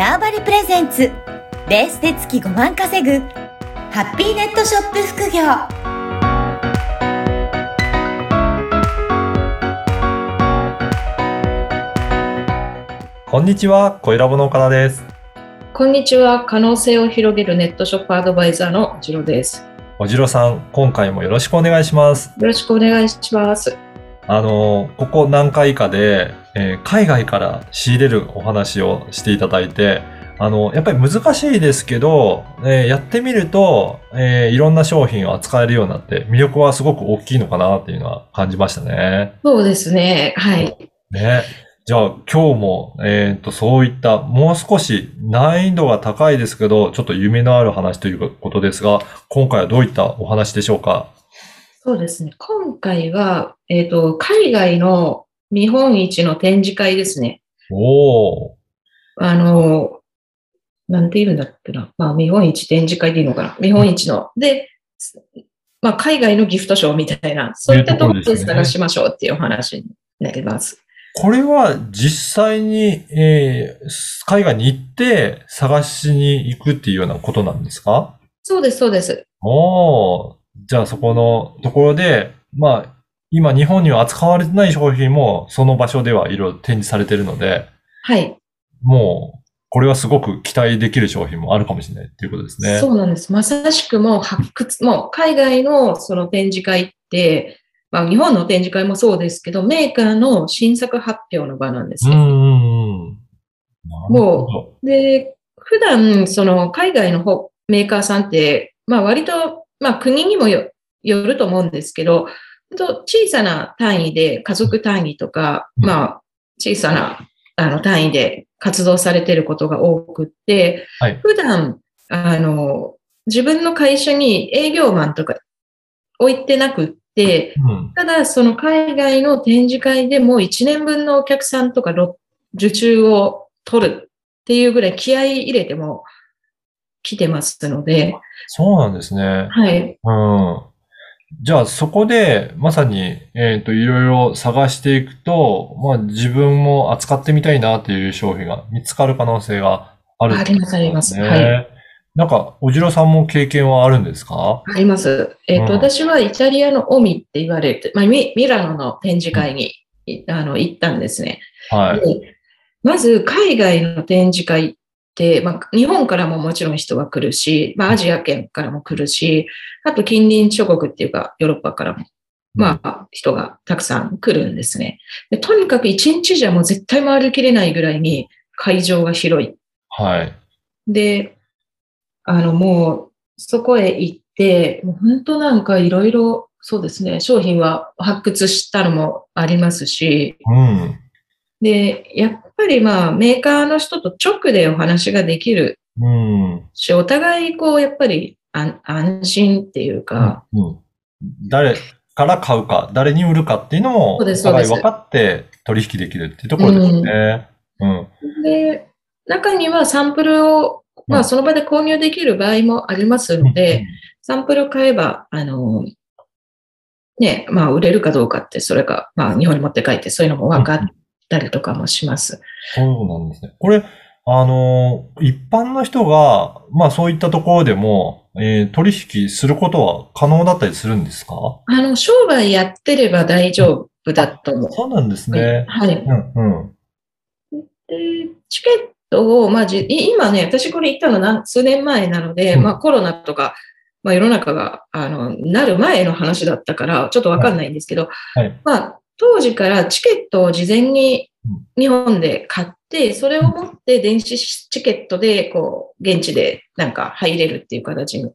ターバリプレゼンツベースで月5万稼ぐハッピーネットショップ副業こんにちは、小ラボの岡田です。こんにちは。可能性を広げるネットショップアドバイザーのジロです。おじろさん、今回もよろしくお願いします。よろしくお願いします。あの、ここ何回かで、えー海外から仕入れるお話をしていただいて、あの、やっぱり難しいですけど、えーやってみると、えーいろんな商品を扱えるようになって、魅力はすごく大きいのかなっていうのは感じましたね。そうですね。はい。ね。じゃあ今日も、えっ、と、そういったもう少し難易度が高いですけど、ちょっと夢のある話ということですが、今回はどういったお話でしょうか？そうですね。今回は、えっ、と、海外の見本市の展示会ですね。おー。あの、なんて言うんだっけな。まあ、見本市展示会でいいのかな。見本市の。で、まあ、海外のギフトショーみたいな、そういったところで探しましょうっていうお話になります。これは実際に、えー海外に行って探しに行くっていうようなことなんですか？そうです、そうです。おー。じゃあそこのところで、まあ、今日本には扱われてない商品もその場所ではいろいろ展示されているので、はい。もう、これはすごく期待できる商品もあるかもしれないっていうことですね。そうなんです。まさしくもう発掘、もう海外のその展示会って、まあ日本の展示会もそうですけど、メーカーの新作発表の場なんですね。うんうんう。で、普段その海外の方メーカーさんって、まあ割と、まあ国にもよよると思うんですけど、と小さな単位で家族単位とか、うんまあ小さなあの単位で活動されていることが多くって、はい普段、あの、自分の会社に営業マンとか置いてなくって、うん。ただその海外の展示会でも1年分のお客さんとかロ受注を取るっていうぐらい気合い入れても来てますので、そうなんですね。はい。うん。じゃあそこで、まさに、えっと、いろいろ探していくと、まあ自分も扱ってみたいなっていう商品が見つかる可能性があるありますありますねはいなんか、おじろさんも経験はあるんですか？あります。えっ、と、うん私はイタリアのオミって言われて、まあ、ミミラノの展示会に、いあの行ったんですね。はい。でまず、海外の展示会って、まあ、日本からももちろん人が来るし、まあ、アジア圏からも来るし、あと近隣諸国っていうか、ヨーロッパからも、まあ、人がたくさん来るんですね。でとにかく一日じゃもう絶対回りきれないぐらいに会場が広い。はい。で、あの、もう、そこへ行って、もう本当なんかいろいろ、そうですね、商品は発掘したのもありますし、うん。で、やっぱりまあ、メーカーの人と直でお話ができるうん。し、お互いこう、やっぱり安安心っていうか、うん。誰から買うか、誰に売るかっていうのも、お互い分かって取引できるっていうところですね。うん。で、中にはサンプルを、まうんあ、その場で購入できる場合もありますので、サンプル買えば、あの、ね、まあ、売れるかどうかって、それか、まあ、日本に持って帰って、そういうのも分かったりとかもします。そうなんですね。これ、あの、一般の人が、まあそういったところでも、えー取引することは可能だったりするんですか？あの、商売やってれば大丈夫だと思う。そうなんですね。はい。うん、うん。で、チケットを、まあ、じい今ね、私これ行ったの何数年前なので、うんまあコロナとか、まあ世の中が、あの、なる前の話だったから、ちょっとわかんないんですけど、はい。まあ、当時からチケットを事前にうん日本で買って、それを持って電子チケットで、こう、現地でなんか入れるっていう形に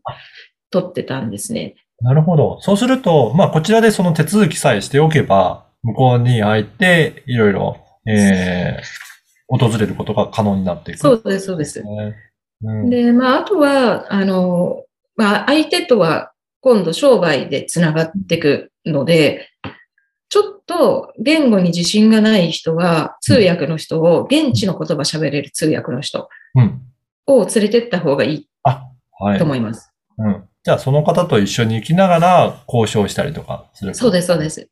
取ってたんですね。なるほど。そうすると、まあこちらでその手続きさえしておけば、向こうに入って、いろいろ、えー、訪れることが可能になっていく。そうです、そうです。ね。うん。で、まあ、あとは、あの、まあ、相手とは今度商売でつながっていくので、ちょっと言語に自信がない人は、通訳の人を、現地の言葉喋れる通訳の人うん。を連れてった方がいいはいと。思います。うん。じゃあその方と一緒に行きながら交渉したりとかする。そうです、そうです。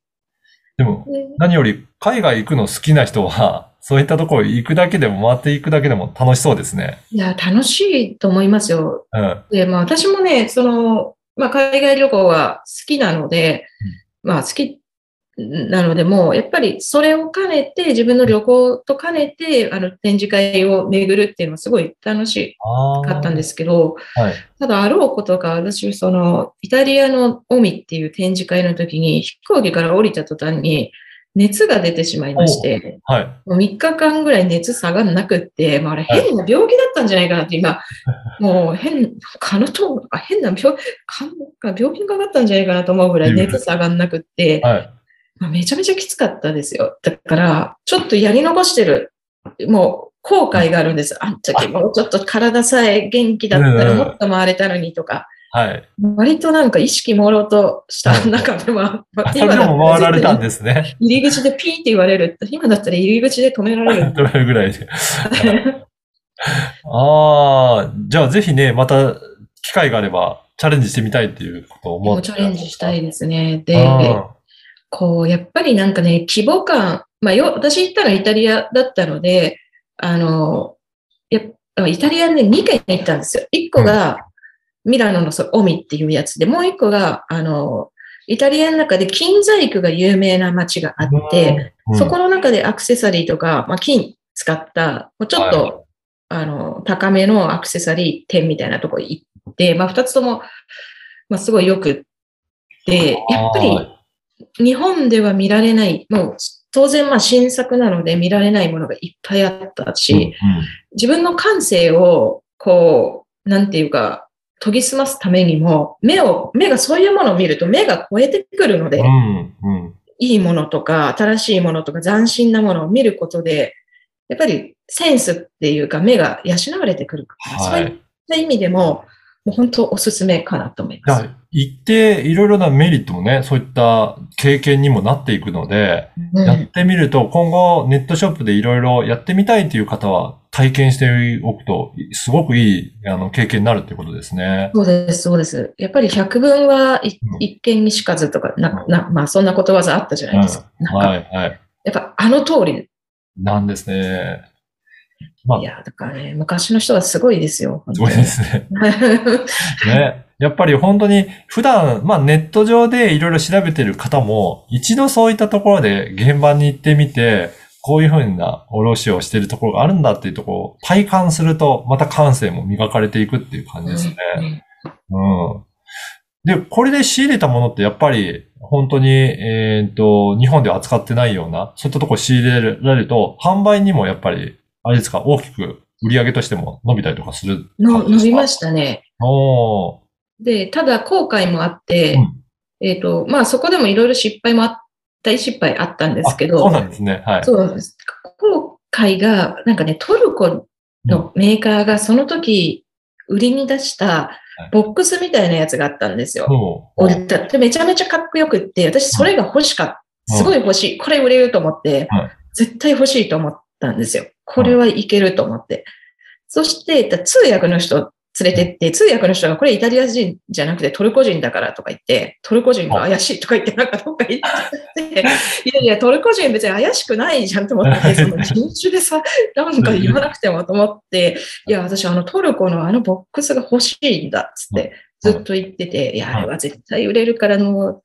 でも、で何より海外行くの好きな人は、そういったところ行くだけでも回っていくだけでも楽しそうですね。いや、楽しいと思いますよ。うん。で、まあ私もね、その、まあ海外旅行は好きなので、まあ好きなので、もうやっぱりそれを兼ねて、自分の旅行と兼ねて、あの展示会を巡るっていうのはすごい楽し。かったんですけど、はい。ただあろうことか、私、その、イタリアのオミっていう展示会の時に、飛行機から降りた途端に、熱が出てしまいまして、はい。もう3日間ぐらい熱下がんなくって、まあ、あれ変な病気だったんじゃないかなって今、もう変、カノトが変な病、か病気にかかったんじゃないかなと思うぐらい熱下がんなくって、はい。まあ、めちゃめちゃきつかったですよ。だから、ちょっとやり残してる、もう後悔があるんです。あん時もうちょっと体さえ元気だったらうんもっと回れたのにとか、はい。割となんか意識朦朧とした中では、あそれでも回られたんですね。入り口でピーって言われる。今だったら入り口で止められる。取れるぐらいで。ああ、じゃあぜひね、また機会があればチャレンジしてみたいっていうことを思って。もうチャレンジしたいですね。で、あこう、やっぱりなんかね、規模感、まあよ、私行ったのはイタリアだったので、あの、やイタリアで2軒行ったんですよ。1個がミラノのそうオミっていうやつで、もう1個が、あの、イタリアの中で金細工が有名な街があって、うん。そこの中でアクセサリーとか、まあ、金使った、もうちょっと、はあの、高めのアクセサリー店みたいなとこ行って、まあ、二つとも、まあ、すごいよくって、やっぱり日本では見られない、もう当然まあ新作なので見られないものがいっぱいあったし、自分の感性を、こう、なんていうか、研ぎ澄ますためにも、目を、目がそういうものを見ると目が超えてくるので、うん、うん、うん。いいものとか、新しいものとか、斬新なものを見ることで、やっぱりセンスっていうか、目が養われてくる。から、はい。そういった意味でも、もう本当おすすめかなと思います。行っていろいろなメリットもね、そういった経験にもなっていくので、うんやってみると、今後ネットショップでいろいろやってみたいという方は体験しておくと、すごくいいあの経験になるっていうことですね。そうです、そうです。やっぱり百聞は一見にしかずとか、な、な、まあそんなことわざあったじゃないですか。なんか、はい、はい。やっぱあの通り。なんですね。まあいや、だからね、昔の人はすごいですよ。すごいですね。ね。やっぱり本当に普段、まあネット上でいろいろ調べてる方も、一度そういったところで現場に行ってみて、こういうふうな卸をしているところがあるんだっていうところを体感すると、また感性も磨かれていくっていう感じですね。うん。で、これで仕入れたものってやっぱり本当に、えっ、と、日本では扱ってないような、そういったところ仕入れられると、販売にもやっぱり、あれですか、大きく売り上げとしても伸びたりとかするの伸びまししたね。た。おー。で、ただ後悔もあって、うんえっ、と、まあそこでもいろいろ失敗もあった、大失敗あったんですけど、あそうなんですね。はい。そうなんです。後悔が、なんかね、トルコのメーカーがその時売りに出したボックスみたいなやつがあったんですよ。そう。俺だってめちゃめちゃかっこよくって、私それが欲しかった。すごい欲しい。これ売れると思ってはい、絶対欲しいと思ったんですよ。これはいけると思って。そして、通訳の人連れてって、通訳の人がこれイタリア人じゃなくてトルコ人だからとか言って、トルコ人が怪しいとか言って、なんかどっか言ってて、いやいや、トルコ人別に怪しくないじゃんと思って、その人種でさ、なんか言わなくてもと思って、い。や、私あのトルコのあのボックスが欲しいんだっつって、ずっと言ってて、いや、あれは絶対売れるからもう、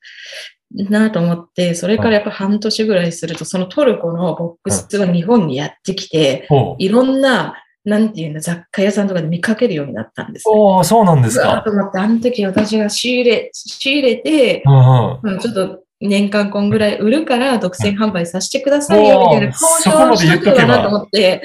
なと思って、それからやっぱ半年ぐらいすると、そのトルコのボックスが日本にやってきて。いろんな、なんていうの、雑貨屋さんとかで見かけるようになったんですね。おーそうなんですか。と思って、あの時私が仕入れ、仕入れて、うんうん。うんちょっと年間こんぐらい売るから独占販売させてくださいよ、みたいな交渉をしと言っとけばけばなと思って、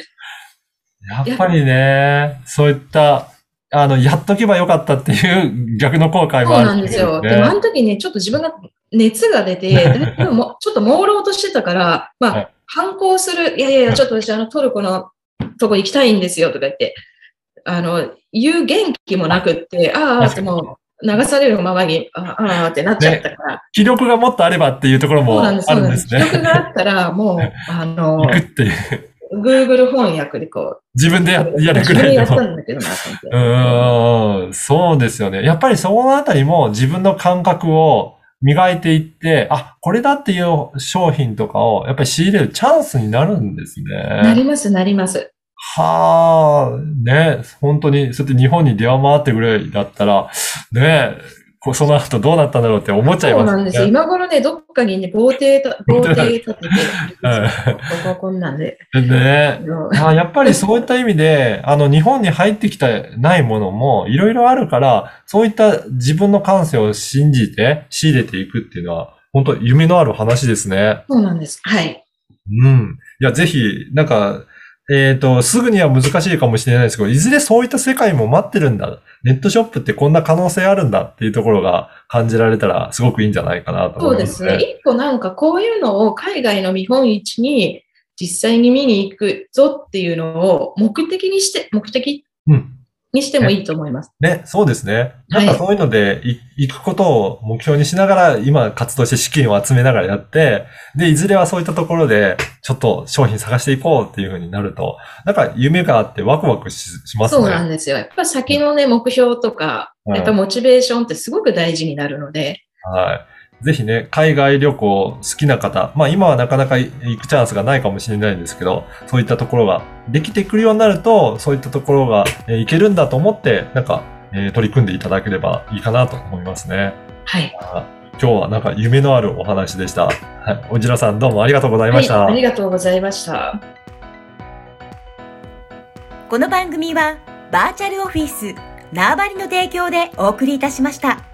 やっぱりね、そういった、あの、やっとけばよかったっていう逆の後悔もそうあるなんですよ。ねでもあの時ね、ちょっと自分が熱が出て、ちょっと朦朧としてたから、まはいあ、反抗する、いやいやいや、ちょっと私あのトルコのとこ行きたいんですよとか言って、あの、言う元気もなくって、ああ、ってもう流されるままに、ああ、ああってなっちゃったから、気力がもっとあればっていうところもあ。るんですね。記録があったら、もう、あの行、くっていう。Google 翻訳でこ自分でやるぐ自分でやったらいの。んだけどな。うーん、そうですよね。やっぱりそのあたりも自分の感覚を磨いていって、あ、これだっていう商品とかをやっぱり仕入れるチャンスになるんですね。なります、なります。はあ、ね、本当に、そうやって日本に電話回ってくれだったら、ね、その後どうなったんだろうって思っちゃいますね。そうなんですよ。今頃ね、どっかにね、防艇た、防艇立てて、はいこここんなんで。ね。あやっぱりそういった意味で、あの、日本に入ってきてないものもいろいろあるから、そういった自分の感性を信じて仕入れていくっていうのは、本当夢のある話ですね。そうなんです。はい。うん。いや、ぜひ、なんか、えっ、と、すぐには難しいかもしれないですけど、いずれそういった世界も待ってるんだ。ネットショップってこんな可能性あるんだっていうところが感じられたら、すごくいいんじゃないかなとそうで思いますすね。一個なんかこういうのを海外の見本市に実際に見に行くぞっていうのを目的にして、目的うん。にしてもいいと思います。ね、そうですね。はないんかそういうので、い行くことを目標にしながら、今活動して資金を集めながらやって、で、いずれはそういったところで、ちょっと商品探していこうっていう風になると、なんか夢があってワクワクししますね。そうなんですよ。やっぱ先のね、目標とか、はいやっぱモチベーションってすごく大事になるので、はい。ぜひね、海外旅行好きな方、まあ今はなかなか行くチャンスがないかもしれないんですけど、そういったところができてくるようになると、そういったところが、えー行けるんだと思って、なんか、えー取り組んでいただければいいかなと思いますね。はい。あ今日はなんか夢のあるお話でした。はい。おじらさんどうもありがとうございました。はい、ありがとうございました。この番組はバーチャルオフィス縄張りの提供でお送りいたしました。